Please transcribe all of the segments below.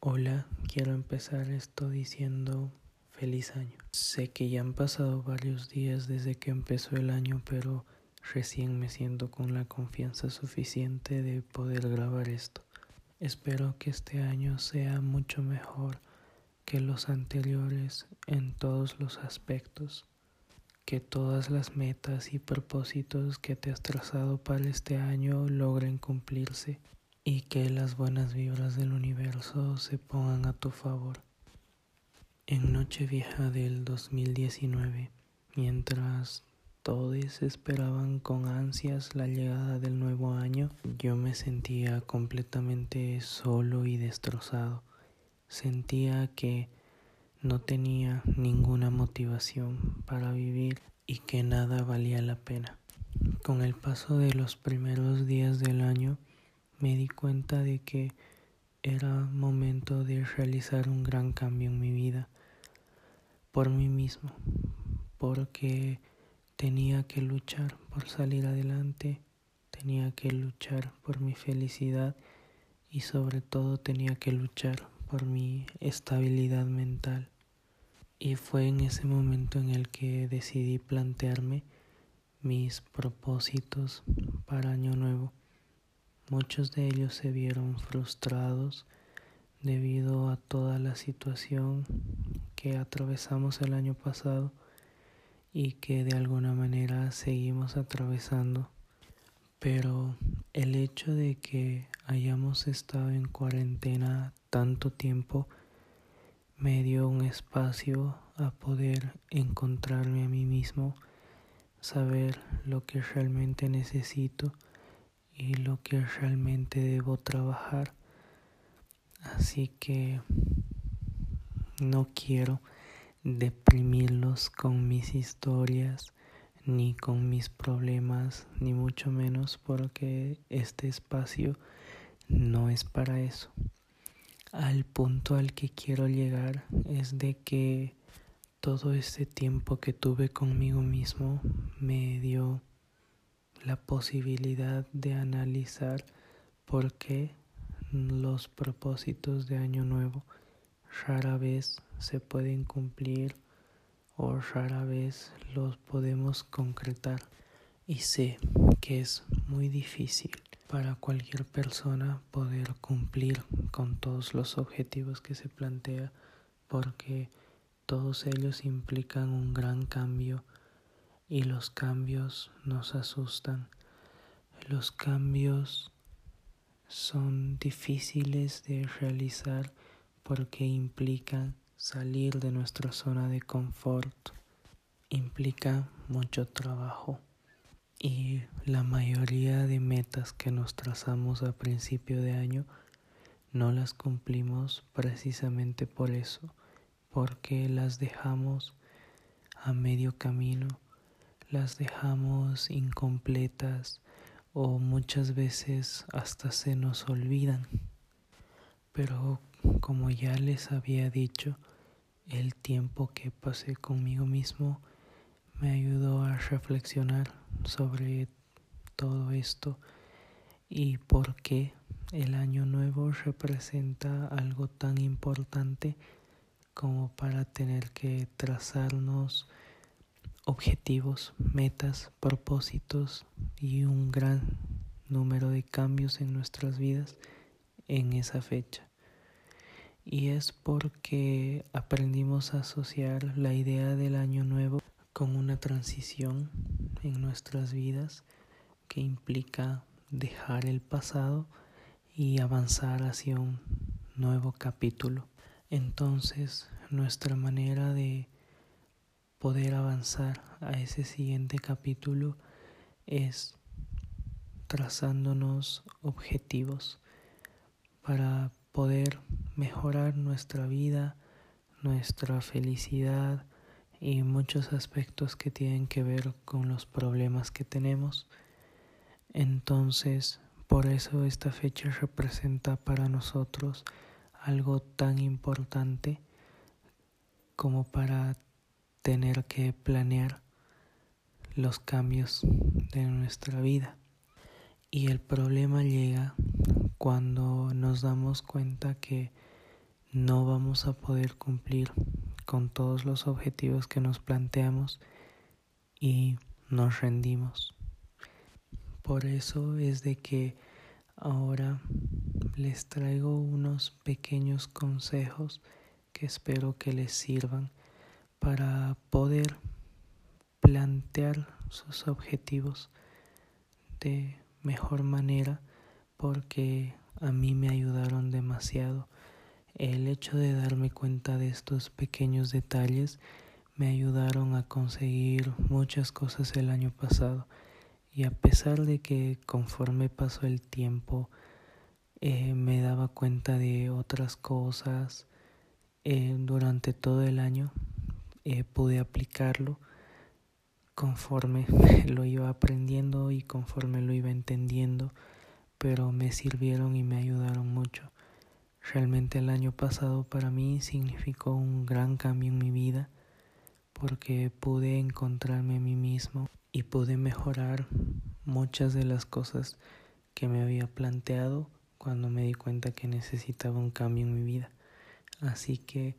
Hola, quiero empezar esto diciendo feliz año. Sé que ya han pasado varios días desde que empezó el año, pero recién me siento con la confianza suficiente de poder grabar esto. Espero que este año sea mucho mejor que los anteriores en todos los aspectos, que todas las metas y propósitos que te has trazado para este año logren cumplirse y que las buenas vibras del universo se pongan a tu favor. En Nochevieja del 2019, mientras todos esperaban con ansias la llegada del nuevo año, yo me sentía completamente solo y destrozado. Sentía que no tenía ninguna motivación para vivir y que nada valía la pena. Con el paso de los primeros días del año, me di cuenta de que era momento de realizar un gran cambio en mi vida por mí mismo, porque tenía que luchar por salir adelante, tenía que luchar por mi felicidad y sobre todo tenía que luchar por mi estabilidad mental. Y fue en ese momento en el que decidí plantearme mis propósitos para Año Nuevo. Muchos de ellos se vieron frustrados debido a toda la situación que atravesamos el año pasado y que de alguna manera seguimos atravesando. Pero el hecho de que hayamos estado en cuarentena tanto tiempo me dio un espacio a poder encontrarme a mí mismo, saber lo que realmente necesito y lo que realmente debo trabajar. Así que no quiero deprimirlos con mis historias ni con mis problemas, ni mucho menos porque este espacio no es para eso. Al punto al que quiero llegar es de que todo este tiempo que tuve conmigo mismo me dio la posibilidad de analizar por qué los propósitos de año nuevo rara vez se pueden cumplir o rara vez los podemos concretar. Y sé que es muy difícil para cualquier persona poder cumplir con todos los objetivos que se plantea porque todos ellos implican un gran cambio y los cambios nos asustan. Los cambios son difíciles de realizar porque implican salir de nuestra zona de confort, implica mucho trabajo y la mayoría de metas que nos trazamos a principio de año no las cumplimos precisamente por eso, porque las dejamos a medio camino las dejamos incompletas o muchas veces hasta se nos olvidan. Pero como ya les había dicho, el tiempo que pasé conmigo mismo me ayudó a reflexionar sobre todo esto y por qué el año nuevo representa algo tan importante como para tener que trazarnos objetivos, metas, propósitos y un gran número de cambios en nuestras vidas en esa fecha. Y es porque aprendimos a asociar la idea del año nuevo con una transición en nuestras vidas que implica dejar el pasado y avanzar hacia un nuevo capítulo. Entonces, nuestra manera de poder avanzar a ese siguiente capítulo es trazándonos objetivos para poder mejorar nuestra vida, nuestra felicidad y muchos aspectos que tienen que ver con los problemas que tenemos. Entonces, por eso esta fecha representa para nosotros algo tan importante como para tener que planear los cambios de nuestra vida. Y el problema llega cuando nos damos cuenta que no vamos a poder cumplir con todos los objetivos que nos planteamos y nos rendimos. Por eso es de que ahora les traigo unos pequeños consejos que espero que les sirvan para poder plantear sus objetivos de mejor manera porque a mí me ayudaron demasiado. El hecho de darme cuenta de estos pequeños detalles me ayudaron a conseguir muchas cosas el año pasado. Y a pesar de que conforme pasó el tiempo eh, me daba cuenta de otras cosas eh, durante todo el año eh, pude aplicarlo conforme lo iba aprendiendo y conforme lo iba entendiendo pero me sirvieron y me ayudaron mucho Realmente el año pasado para mí significó un gran cambio en mi vida porque pude encontrarme a mí mismo y pude mejorar muchas de las cosas que me había planteado cuando me di cuenta que necesitaba un cambio en mi vida. Así que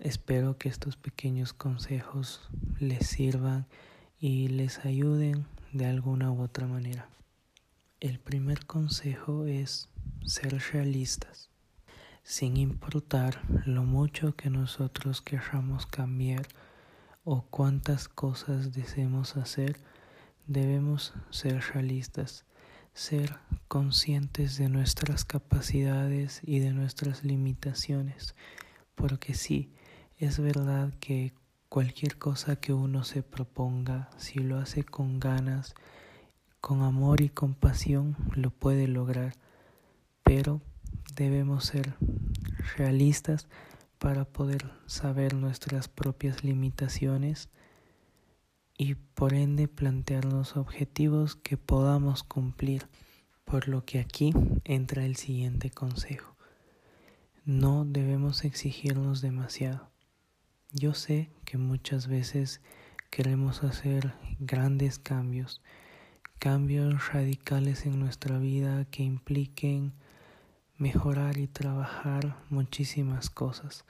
espero que estos pequeños consejos les sirvan y les ayuden de alguna u otra manera. El primer consejo es ser realistas sin importar lo mucho que nosotros queramos cambiar o cuántas cosas deseemos hacer, debemos ser realistas, ser conscientes de nuestras capacidades y de nuestras limitaciones, porque sí, es verdad que cualquier cosa que uno se proponga, si lo hace con ganas, con amor y compasión, lo puede lograr, pero debemos ser realistas para poder saber nuestras propias limitaciones y por ende plantearnos objetivos que podamos cumplir. Por lo que aquí entra el siguiente consejo. No debemos exigirnos demasiado. Yo sé que muchas veces queremos hacer grandes cambios, cambios radicales en nuestra vida que impliquen mejorar y trabajar muchísimas cosas,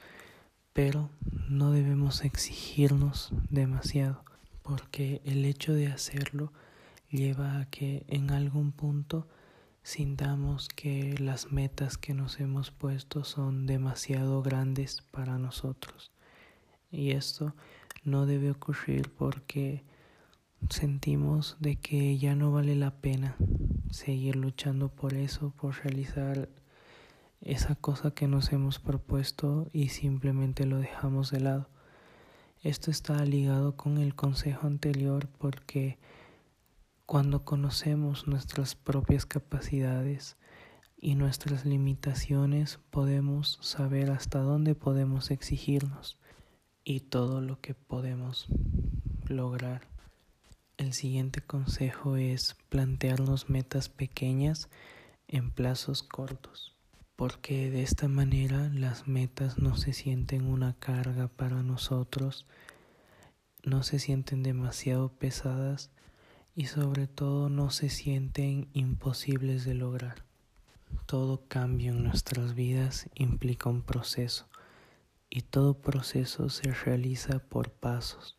pero no debemos exigirnos demasiado, porque el hecho de hacerlo lleva a que en algún punto sintamos que las metas que nos hemos puesto son demasiado grandes para nosotros. Y esto no debe ocurrir porque sentimos de que ya no vale la pena seguir luchando por eso, por realizar esa cosa que nos hemos propuesto y simplemente lo dejamos de lado. Esto está ligado con el consejo anterior porque cuando conocemos nuestras propias capacidades y nuestras limitaciones podemos saber hasta dónde podemos exigirnos y todo lo que podemos lograr. El siguiente consejo es plantearnos metas pequeñas en plazos cortos porque de esta manera las metas no se sienten una carga para nosotros, no se sienten demasiado pesadas y sobre todo no se sienten imposibles de lograr. Todo cambio en nuestras vidas implica un proceso y todo proceso se realiza por pasos.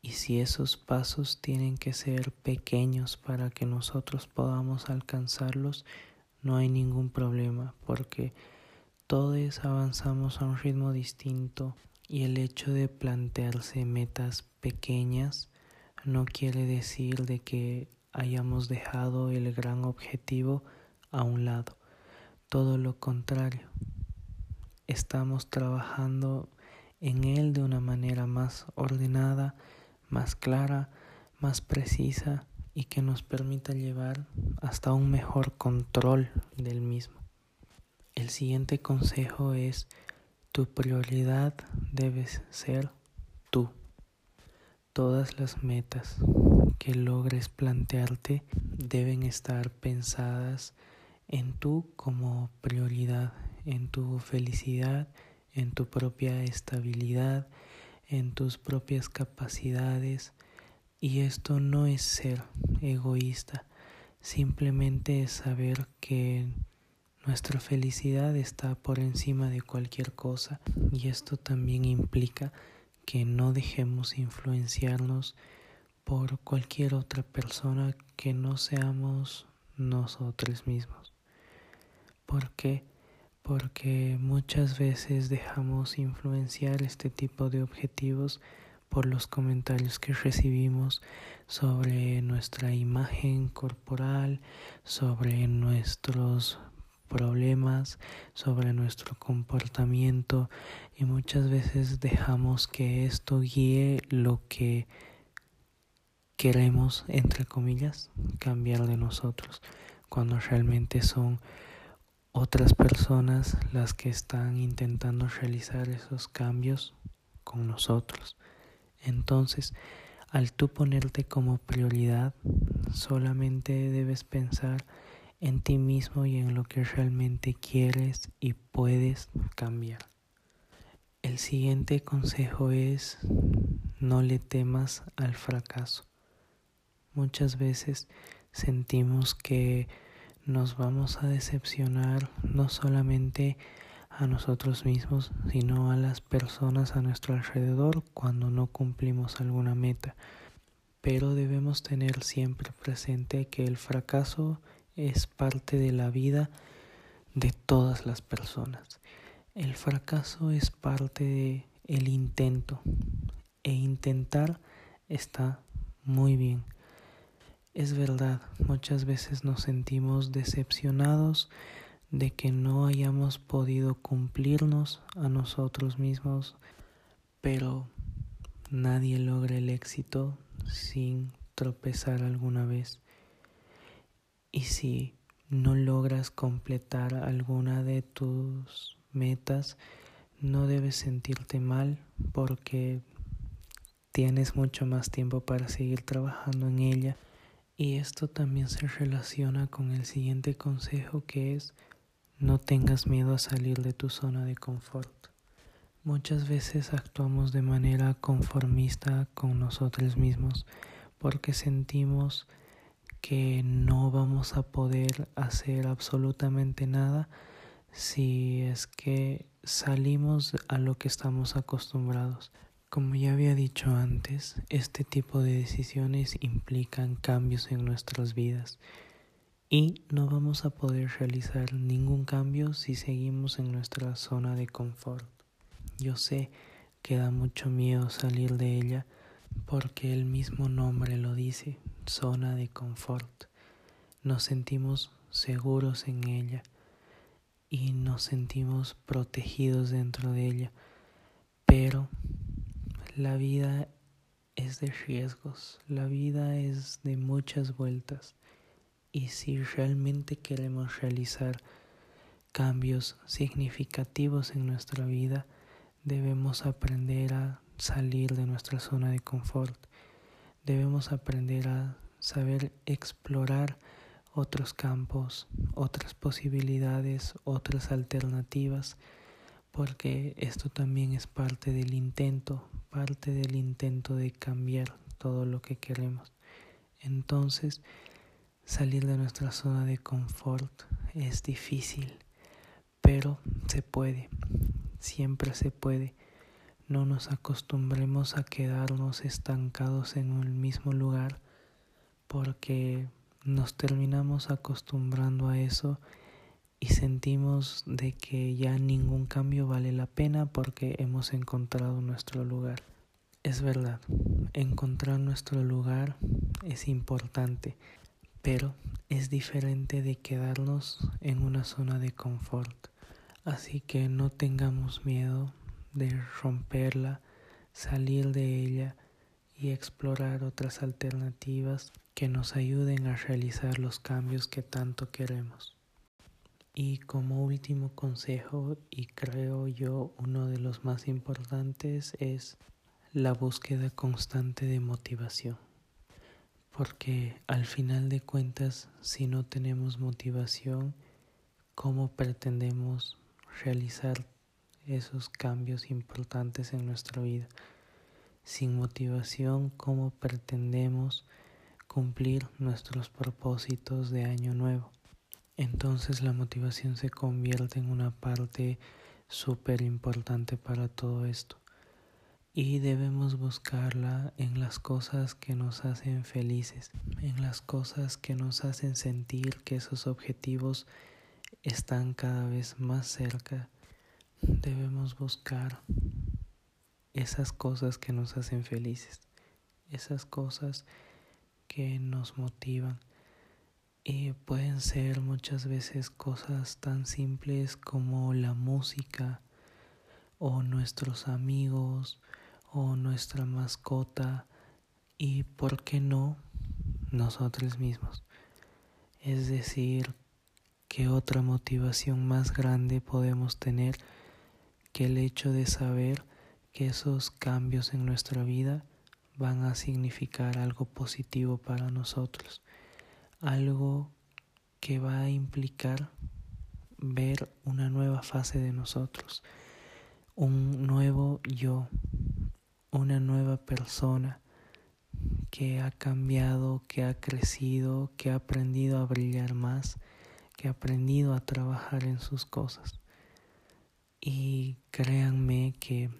Y si esos pasos tienen que ser pequeños para que nosotros podamos alcanzarlos, no hay ningún problema porque todos avanzamos a un ritmo distinto y el hecho de plantearse metas pequeñas no quiere decir de que hayamos dejado el gran objetivo a un lado. Todo lo contrario. Estamos trabajando en él de una manera más ordenada, más clara, más precisa y que nos permita llevar hasta un mejor control del mismo. El siguiente consejo es tu prioridad debes ser tú. Todas las metas que logres plantearte deben estar pensadas en tú como prioridad, en tu felicidad, en tu propia estabilidad, en tus propias capacidades, y esto no es ser egoísta, simplemente es saber que Nuestra felicidad está por encima de cualquier cosa y esto también implica que no dejemos influenciarnos por cualquier otra persona que no seamos nosotros mismos. ¿Por qué? Porque muchas veces dejamos influenciar este tipo de objetivos por los comentarios que recibimos sobre nuestra imagen corporal, sobre nuestros problemas, sobre nuestro comportamiento y muchas veces dejamos que esto guíe lo que queremos, entre comillas, cambiar de nosotros, cuando realmente son otras personas las que están intentando realizar esos cambios con nosotros. Entonces, al tú ponerte como prioridad, solamente debes pensar en ti mismo y en lo que realmente quieres y puedes cambiar. El siguiente consejo es no le temas al fracaso. Muchas veces sentimos que nos vamos a decepcionar no solamente a nosotros mismos, sino a las personas a nuestro alrededor cuando no cumplimos alguna meta. Pero debemos tener siempre presente que el fracaso es parte de la vida de todas las personas. El fracaso es parte de el intento e intentar está muy bien. Es verdad, muchas veces nos sentimos decepcionados de que no hayamos podido cumplirnos a nosotros mismos, pero nadie logra el éxito sin tropezar alguna vez. Y si no logras completar alguna de tus metas, no debes sentirte mal porque tienes mucho más tiempo para seguir trabajando en ella. Y esto también se relaciona con el siguiente consejo que es no tengas miedo a salir de tu zona de confort. Muchas veces actuamos de manera conformista con nosotros mismos porque sentimos que no vamos a poder hacer absolutamente nada si es que salimos a lo que estamos acostumbrados. Como ya había dicho antes, este tipo de decisiones implican cambios en nuestras vidas y no vamos a poder realizar ningún cambio si seguimos en nuestra zona de confort. Yo sé que da mucho miedo salir de ella porque el mismo nombre lo dice, zona de confort. Nos sentimos seguros en ella y nos sentimos protegidos dentro de ella, pero la vida es de riesgos, la vida es de muchas vueltas y si realmente queremos realizar cambios significativos en nuestra vida, debemos aprender a salir de nuestra zona de confort. Debemos aprender a saber explorar otros campos, otras posibilidades, otras alternativas, porque esto también es parte del intento, parte del intento de cambiar todo lo que queremos. Entonces, Salir de nuestra zona de confort es difícil, pero se puede, siempre se puede. No nos acostumbremos a quedarnos estancados en un mismo lugar porque nos terminamos acostumbrando a eso y sentimos de que ya ningún cambio vale la pena porque hemos encontrado nuestro lugar. Es verdad, encontrar nuestro lugar es importante, pero es diferente de quedarnos en una zona de confort. Así que no tengamos miedo de romperla, salir de ella y explorar otras alternativas que nos ayuden a realizar los cambios que tanto queremos. Y como último consejo, y creo yo uno de los más importantes, es la búsqueda constante de motivación porque al final de cuentas si no tenemos motivación, ¿cómo pretendemos realizar esos cambios importantes en nuestra vida? Sin motivación, ¿cómo pretendemos cumplir nuestros propósitos de año nuevo? Entonces la motivación se convierte en una parte súper importante para todo esto. Y debemos buscarla en las cosas que nos hacen felices, en las cosas que nos hacen sentir que esos objetivos están cada vez más cerca. Debemos buscar esas cosas que nos hacen felices, esas cosas que nos motivan y pueden ser muchas veces cosas tan simples como la música o nuestros amigos o nuestra mascota y, ¿por qué no?, nosotros mismos. Es decir, ¿qué otra motivación más grande podemos tener que el hecho de saber que esos cambios en nuestra vida van a significar algo positivo para nosotros? Algo que va a implicar ver una nueva fase de nosotros, un nuevo yo, una nueva persona que ha cambiado, que ha crecido, que ha aprendido a brillar más, que ha aprendido a trabajar en sus cosas. Y créanme que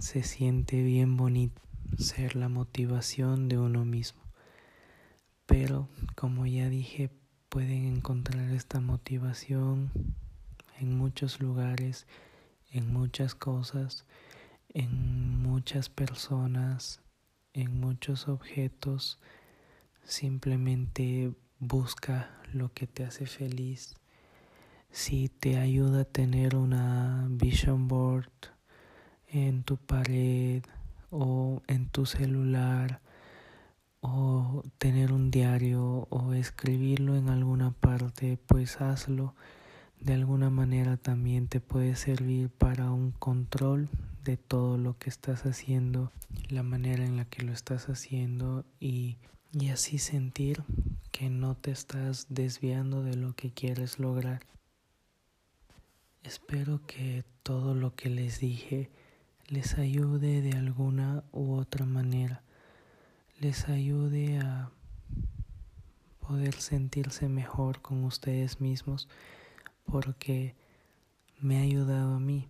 se siente bien bonito ser la motivación de uno mismo. Pero como ya dije, pueden encontrar esta motivación en muchos lugares, en muchas cosas, en muchas personas, en muchos objetos. Simplemente busca lo que te hace feliz. Si te ayuda a tener una vision board en tu pared o en tu celular, o tener un diario o escribirlo en alguna parte, pues hazlo. De alguna manera también te puede servir para un control de todo lo que estás haciendo, la manera en la que lo estás haciendo y, y así sentir que no te estás desviando de lo que quieres lograr. Espero que todo lo que les dije les ayude de alguna u otra manera les ayude a poder sentirse mejor con ustedes mismos porque me ha ayudado a mí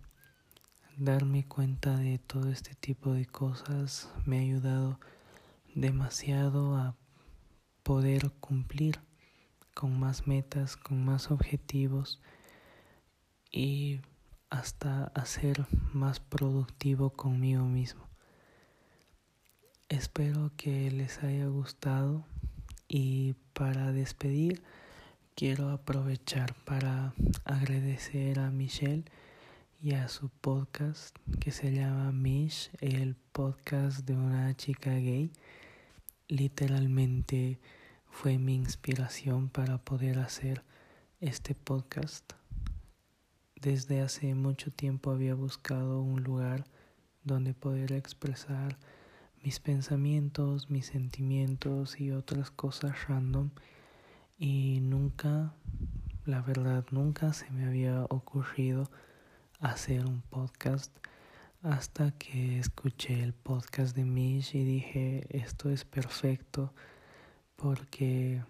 darme cuenta de todo este tipo de cosas me ha ayudado demasiado a poder cumplir con más metas, con más objetivos y hasta a ser más productivo conmigo mismo. Espero que les haya gustado y para despedir quiero aprovechar para agradecer a Michelle y a su podcast que se llama Mish, el podcast de una chica gay. Literalmente fue mi inspiración para poder hacer este podcast. Desde hace mucho tiempo había buscado un lugar donde poder expresar mis pensamientos, mis sentimientos y otras cosas random. Y nunca, la verdad, nunca se me había ocurrido hacer un podcast hasta que escuché el podcast de Mish y dije esto es perfecto porque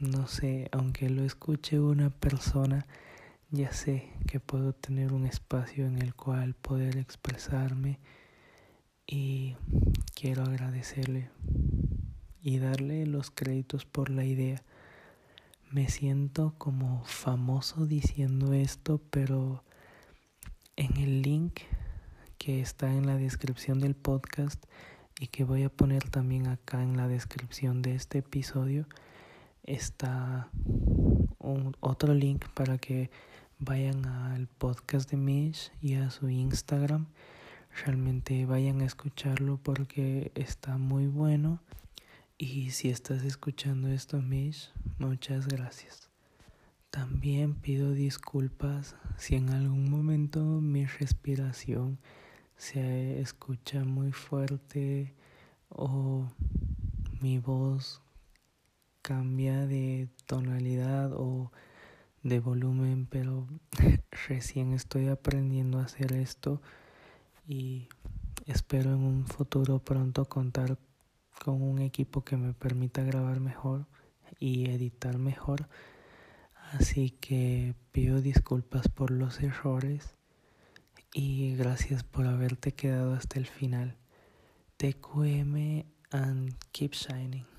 no sé, aunque lo escuche una persona, ya sé que puedo tener un espacio en el cual poder expresarme y quiero agradecerle y darle los créditos por la idea. Me siento como famoso diciendo esto, pero en el link que está en la descripción del podcast y que voy a poner también acá en la descripción de este episodio está un, otro link para que vayan al podcast de Mish y a su Instagram realmente vayan a escucharlo porque está muy bueno. Y si estás escuchando esto, Mish, muchas gracias. También pido disculpas si en algún momento mi respiración se escucha muy fuerte o mi voz cambia de tonalidad o de volumen, pero recién estoy aprendiendo a hacer esto y espero en un futuro pronto contar con un equipo que me permita grabar mejor y editar mejor. Así que pido disculpas por los errores y gracias por haberte quedado hasta el final. TQM and keep shining.